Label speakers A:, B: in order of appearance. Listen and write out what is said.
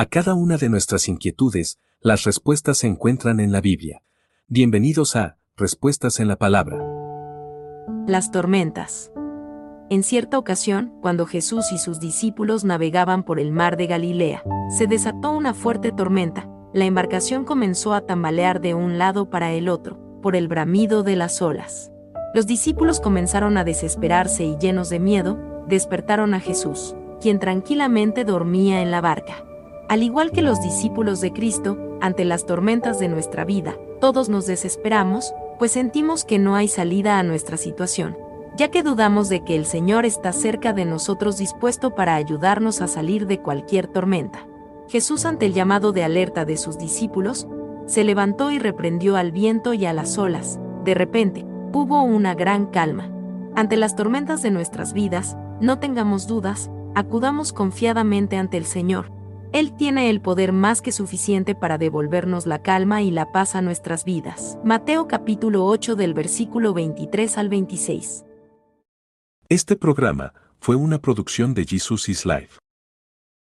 A: A cada una de nuestras inquietudes, las respuestas se encuentran en la Biblia. Bienvenidos a Respuestas en la Palabra.
B: Las tormentas. En cierta ocasión, cuando Jesús y sus discípulos navegaban por el mar de Galilea, se desató una fuerte tormenta. La embarcación comenzó a tambalear de un lado para el otro, por el bramido de las olas. Los discípulos comenzaron a desesperarse y llenos de miedo, despertaron a Jesús, quien tranquilamente dormía en la barca. Al igual que los discípulos de Cristo, ante las tormentas de nuestra vida, todos nos desesperamos, pues sentimos que no hay salida a nuestra situación, ya que dudamos de que el Señor está cerca de nosotros dispuesto para ayudarnos a salir de cualquier tormenta. Jesús ante el llamado de alerta de sus discípulos, se levantó y reprendió al viento y a las olas. De repente, hubo una gran calma. Ante las tormentas de nuestras vidas, no tengamos dudas, acudamos confiadamente ante el Señor, él tiene el poder más que suficiente para devolvernos la calma y la paz a nuestras vidas. Mateo capítulo 8 del versículo 23 al 26.
A: Este programa fue una producción de Jesus is Life.